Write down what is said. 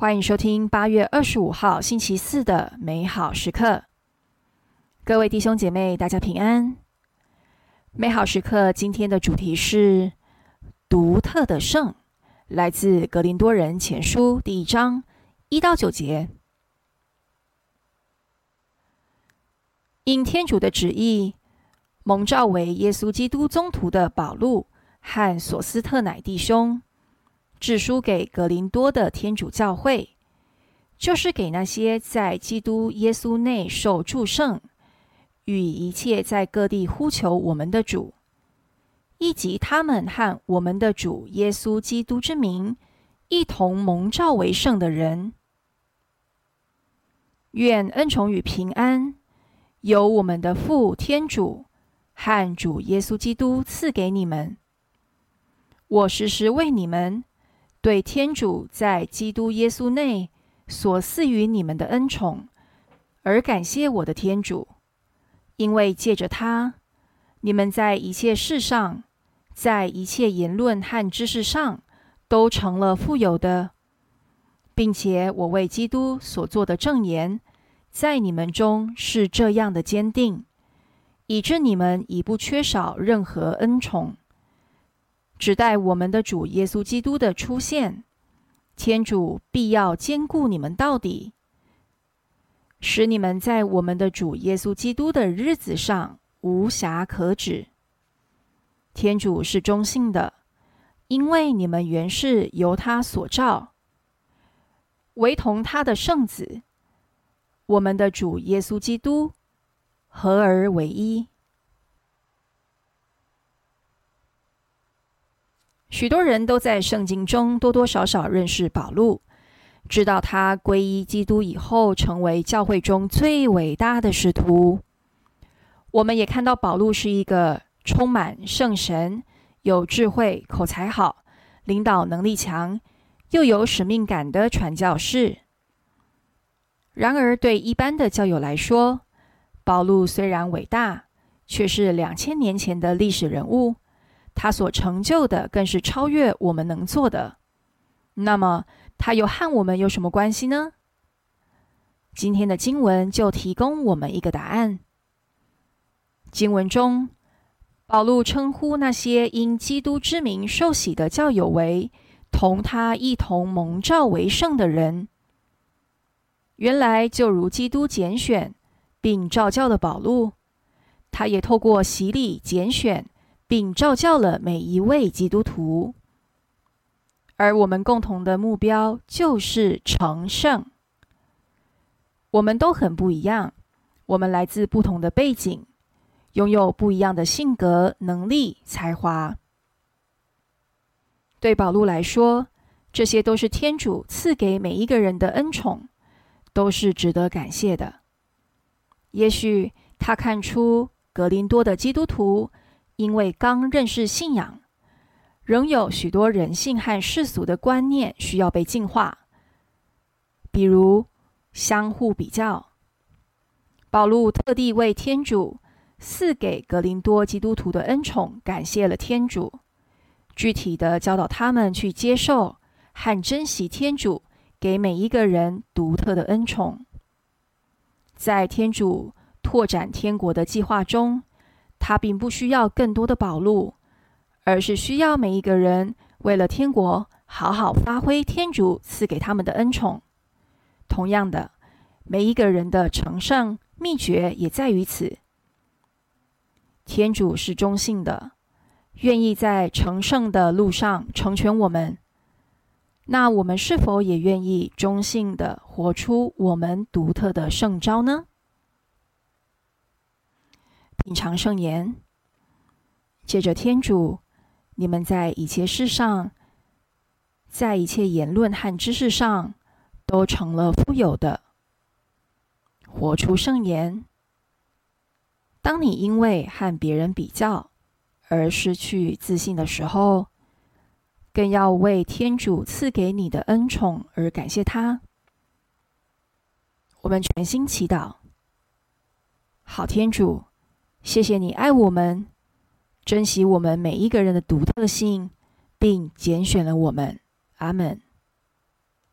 欢迎收听八月二十五号星期四的美好时刻。各位弟兄姐妹，大家平安。美好时刻今天的主题是独特的圣，来自格林多人前书第一章一到九节。因天主的旨意，蒙召为耶稣基督宗徒的保禄和索斯特乃弟兄。致书给格林多的天主教会，就是给那些在基督耶稣内受祝圣，与一切在各地呼求我们的主，以及他们和我们的主耶稣基督之名一同蒙召为圣的人。愿恩宠与平安由我们的父天主和主耶稣基督赐给你们。我时时为你们。对天主在基督耶稣内所赐予你们的恩宠，而感谢我的天主，因为借着他，你们在一切事上，在一切言论和知识上，都成了富有的，并且我为基督所做的证言，在你们中是这样的坚定，以致你们已不缺少任何恩宠。只待我们的主耶稣基督的出现，天主必要兼顾你们到底，使你们在我们的主耶稣基督的日子上无暇可指。天主是中性的，因为你们原是由他所造，唯同他的圣子，我们的主耶稣基督合而为一。许多人都在圣经中多多少少认识保禄，知道他皈依基督以后成为教会中最伟大的使徒。我们也看到保禄是一个充满圣神、有智慧、口才好、领导能力强、又有使命感的传教士。然而，对一般的教友来说，保禄虽然伟大，却是两千年前的历史人物。他所成就的更是超越我们能做的。那么，他又和我们有什么关系呢？今天的经文就提供我们一个答案。经文中，保禄称呼那些因基督之名受洗的教友为同他一同蒙召为圣的人。原来，就如基督拣选并召教的保禄，他也透过洗礼拣选。并召教了每一位基督徒，而我们共同的目标就是成圣。我们都很不一样，我们来自不同的背景，拥有不一样的性格、能力、才华。对保禄来说，这些都是天主赐给每一个人的恩宠，都是值得感谢的。也许他看出格林多的基督徒。因为刚认识信仰，仍有许多人性和世俗的观念需要被净化，比如相互比较。保禄特地为天主赐给格林多基督徒的恩宠感谢了天主，具体的教导他们去接受和珍惜天主给每一个人独特的恩宠，在天主拓展天国的计划中。他并不需要更多的宝路，而是需要每一个人为了天国好好发挥天主赐给他们的恩宠。同样的，每一个人的成圣秘诀也在于此。天主是中性的，愿意在成圣的路上成全我们。那我们是否也愿意中性的活出我们独特的圣招呢？品尝圣言，借着天主，你们在一切事上，在一切言论和知识上，都成了富有的。活出圣言。当你因为和别人比较而失去自信的时候，更要为天主赐给你的恩宠而感谢他。我们全心祈祷，好天主。谢谢你爱我们，珍惜我们每一个人的独特性，并拣选了我们。阿门。